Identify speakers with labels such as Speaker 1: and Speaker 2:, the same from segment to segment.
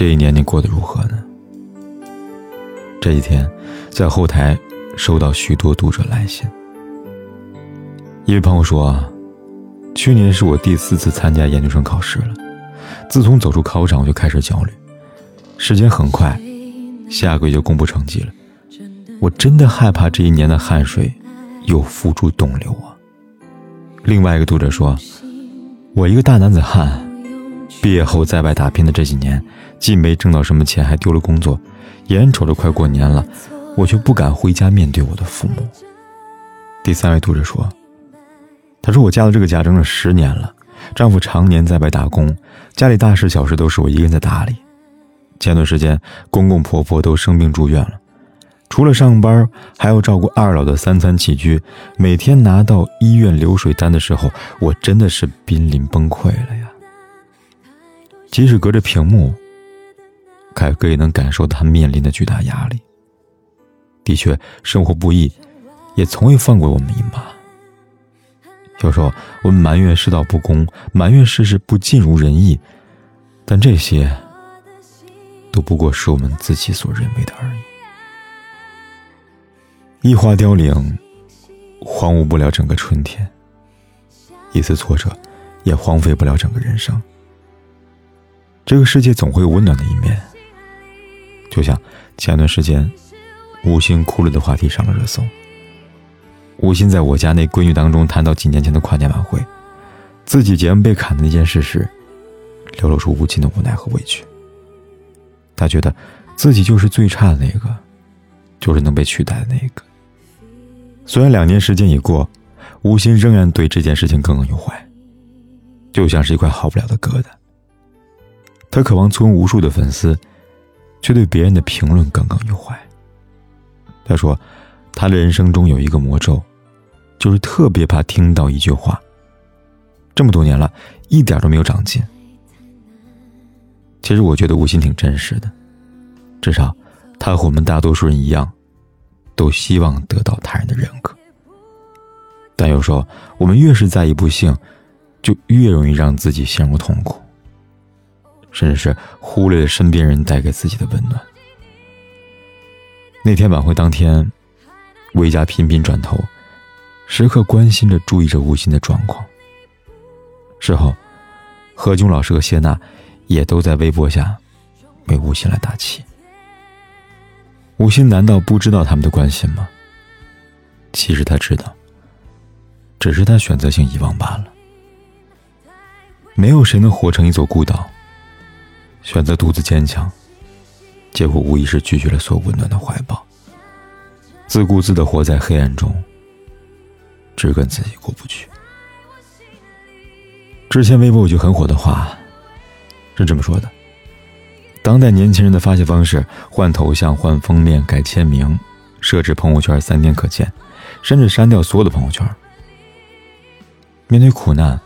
Speaker 1: 这一年你过得如何呢？这几天，在后台收到许多读者来信。一位朋友说：“去年是我第四次参加研究生考试了，自从走出考场，我就开始焦虑。时间很快，下个月就公布成绩了，我真的害怕这一年的汗水又付诸东流啊。”另外一个读者说：“我一个大男子汉，毕业后在外打拼的这几年，既没挣到什么钱，还丢了工作。”眼瞅着快过年了，我却不敢回家面对我的父母。第三位读者说：“他说我嫁到这个家整整十年了，丈夫常年在外打工，家里大事小事都是我一个人在打理。前段时间公公婆婆都生病住院了，除了上班，还要照顾二老的三餐起居。每天拿到医院流水单的时候，我真的是濒临崩溃了呀！即使隔着屏幕。”凯哥也能感受到他面临的巨大压力。的确，生活不易，也从未放过我们一马。有时候，我们埋怨世道不公，埋怨世事不尽如人意，但这些都不过是我们自己所认为的而已。一花凋零，荒芜不了整个春天；一次挫折，也荒废不了整个人生。这个世界总会有温暖的一面。就像前段时间，吴昕哭了的话题上了热搜。吴昕在我家那闺女当中谈到几年前的跨年晚会，自己节目被砍的那件事时，流露出无尽的无奈和委屈。他觉得自己就是最差的那个，就是能被取代的那个。虽然两年时间已过，吴昕仍然对这件事情耿耿于怀，就像是一块好不了的疙瘩。他渴望簇拥无数的粉丝。却对别人的评论耿耿于怀。他说：“他的人生中有一个魔咒，就是特别怕听到一句话。这么多年了，一点都没有长进。其实我觉得吴昕挺真实的，至少他和我们大多数人一样，都希望得到他人的认可。但有时候，我们越是在意不幸，就越容易让自己陷入痛苦。”甚至是忽略了身边人带给自己的温暖。那天晚会当天，魏佳频频转头，时刻关心着、注意着吴昕的状况。事后，何炅老师和谢娜也都在微博下为吴昕来打气。吴昕难道不知道他们的关心吗？其实他知道，只是他选择性遗忘罢了。没有谁能活成一座孤岛。选择独自坚强，结果无疑是拒绝了所有温暖的怀抱，自顾自的活在黑暗中，只跟自己过不去。之前微博有句很火的话，是这么说的：当代年轻人的发泄方式，换头像、换封面、改签名、设置朋友圈三天可见，甚至删掉所有的朋友圈。面对苦难，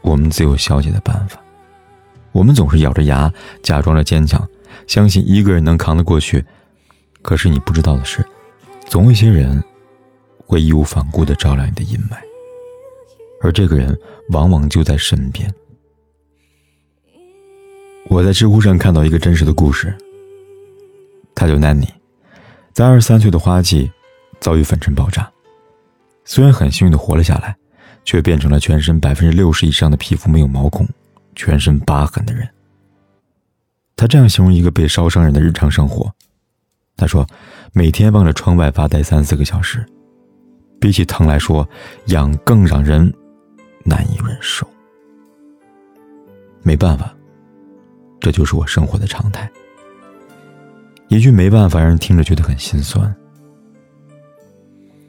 Speaker 1: 我们自有消解的办法。我们总是咬着牙，假装着坚强，相信一个人能扛得过去。可是你不知道的是，总有一些人会义无反顾地照亮你的阴霾，而这个人往往就在身边。我在知乎上看到一个真实的故事，他叫 Nanny，在二十三岁的花季遭遇粉尘爆炸，虽然很幸运的活了下来，却变成了全身百分之六十以上的皮肤没有毛孔。全身疤痕的人，他这样形容一个被烧伤人的日常生活。他说：“每天望着窗外发呆三四个小时，比起疼来说，痒更让人难以忍受。没办法，这就是我生活的常态。”一句“没办法”让人听着觉得很心酸。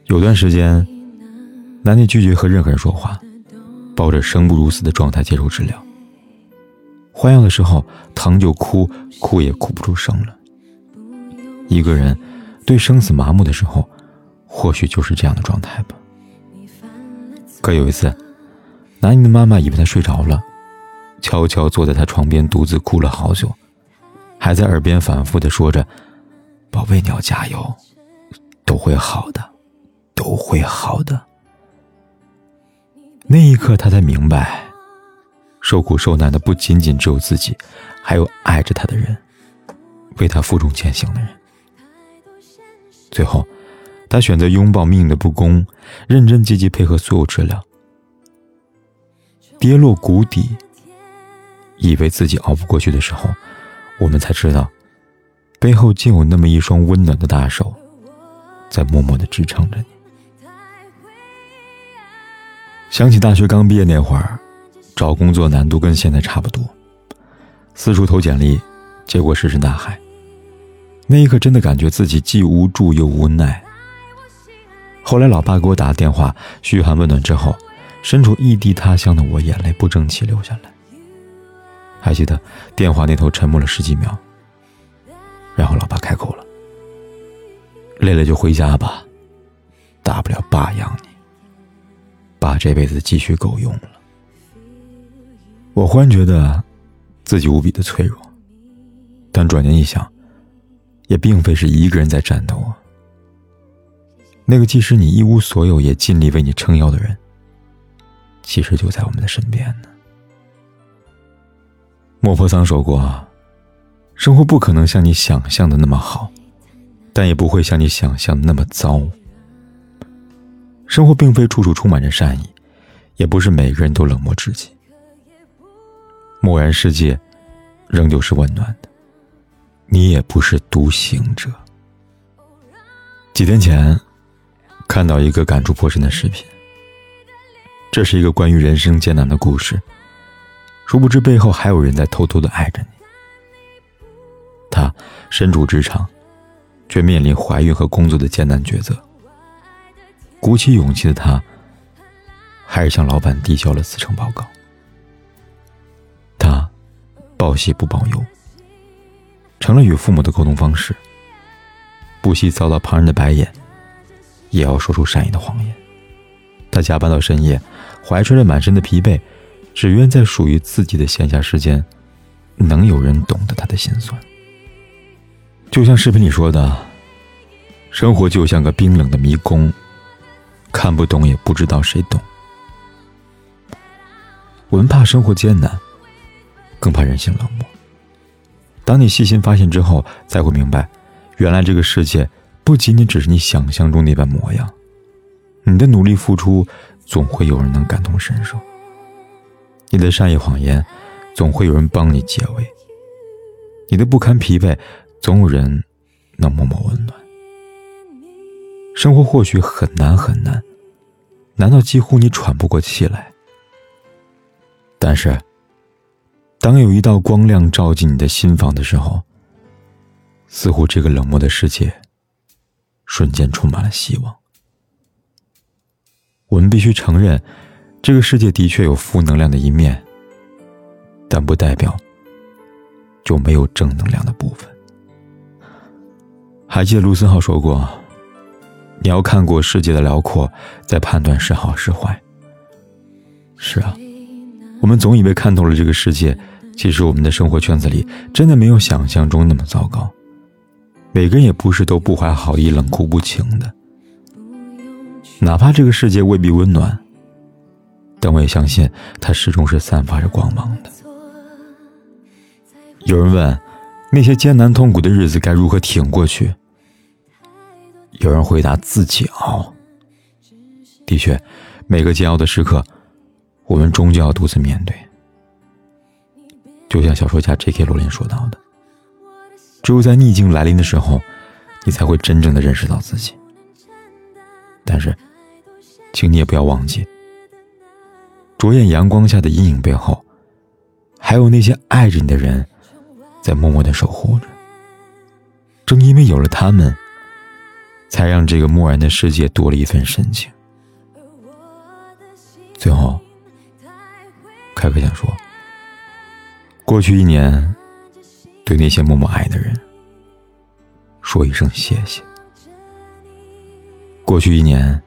Speaker 1: 有段时间，南妮拒绝和任何人说话，抱着生不如死的状态接受治疗。换药的时候，疼就哭，哭也哭不出声了。一个人对生死麻木的时候，或许就是这样的状态吧。可有一次，南宁的妈妈以为他睡着了，悄悄坐在他床边，独自哭了好久，还在耳边反复的说着：“宝贝，你要加油，都会好的，都会好的。”那一刻，他才明白。受苦受难的不仅仅只有自己，还有爱着他的人。为他负重前行的人。最后，他选择拥抱命运的不公，认真积极配合所有治疗。跌落谷底，以为自己熬不过去的时候，我们才知道，背后竟有那么一双温暖的大手，在默默的支撑着你。想起大学刚毕业那会儿，找工作难度跟现在差不多，四处投简历，结果石沉大海。那一刻，真的感觉自己既无助又无奈。后来，老爸给我打了电话，嘘寒问暖之后，身处异地他乡的我，眼泪不争气流下来。还记得电话那头沉默了十几秒，然后老爸开口了：“累了就回家吧，大不了爸养你。爸这辈子积蓄够用了。”我忽然觉得自己无比的脆弱，但转念一想。也并非是一个人在战斗啊。那个即使你一无所有，也尽力为你撑腰的人，其实就在我们的身边呢。莫泊桑说过：“生活不可能像你想象的那么好，但也不会像你想象的那么糟。生活并非处处充满着善意，也不是每个人都冷漠至极。漠然世界，仍旧是温暖的。”你也不是独行者。几天前，看到一个感触颇深的视频。这是一个关于人生艰难的故事，殊不知背后还有人在偷偷的爱着你。他身处职场，却面临怀孕和工作的艰难抉择。鼓起勇气的他，还是向老板递交了辞呈报告。报喜不报忧。成了与父母的沟通方式。不惜遭到旁人的白眼，也要说出善意的谎言。他加班到深夜，怀揣着满身的疲惫，只愿在属于自己的闲暇时间，能有人懂得他的心酸。就像视频里说的，生活就像个冰冷的迷宫，看不懂，也不知道谁懂。我们怕生活艰难，更怕人性冷漠。当你细心发现之后，才会明白，原来这个世界不仅仅只是你想象中那般模样。你的努力付出，总会有人能感同身受；你的善意谎言，总会有人帮你解围；你的不堪疲惫，总有人能默默温暖。生活或许很难很难，难到几乎你喘不过气来，但是。当有一道光亮照进你的心房的时候，似乎这个冷漠的世界瞬间充满了希望。我们必须承认，这个世界的确有负能量的一面，但不代表就没有正能量的部分。还记得卢森浩说过：“你要看过世界的辽阔，再判断是好是坏。”是啊。我们总以为看透了这个世界，其实我们的生活圈子里真的没有想象中那么糟糕。每个人也不是都不怀好意、冷酷无情的。哪怕这个世界未必温暖，但我也相信它始终是散发着光芒的。有人问，那些艰难痛苦的日子该如何挺过去？有人回答：自己熬。的确，每个煎熬的时刻。我们终究要独自面对，就像小说家 J.K. 罗琳说到的：“只有在逆境来临的时候，你才会真正的认识到自己。”但是，请你也不要忘记，灼眼阳光下的阴影背后，还有那些爱着你的人，在默默的守护着。正因为有了他们，才让这个漠然的世界多了一份深情。最后。开哥想说，过去一年，对那些默默爱的人说一声谢谢。过去一年，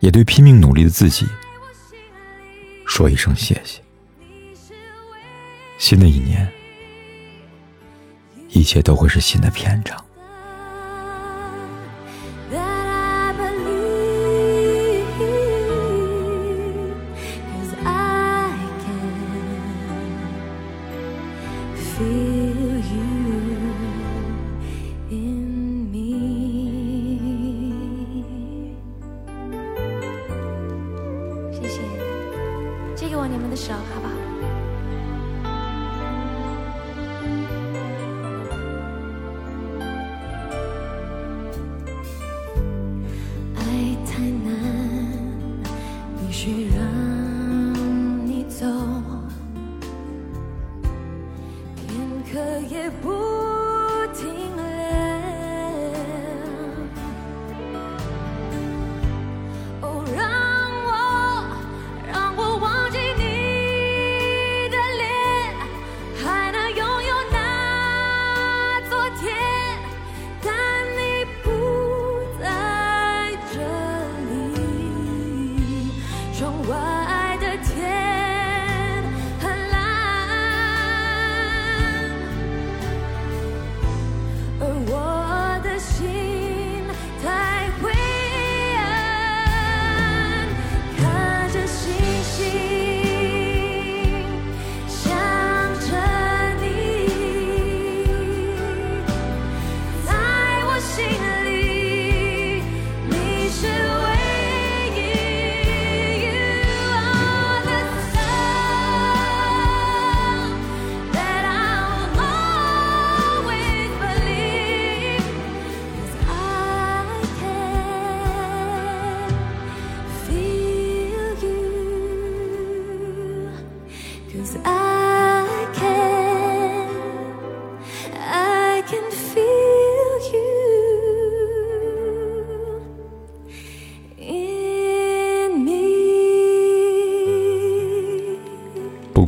Speaker 1: 也对拼命努力的自己说一声谢谢。新的一年，一切都会是新的篇章。
Speaker 2: Feel you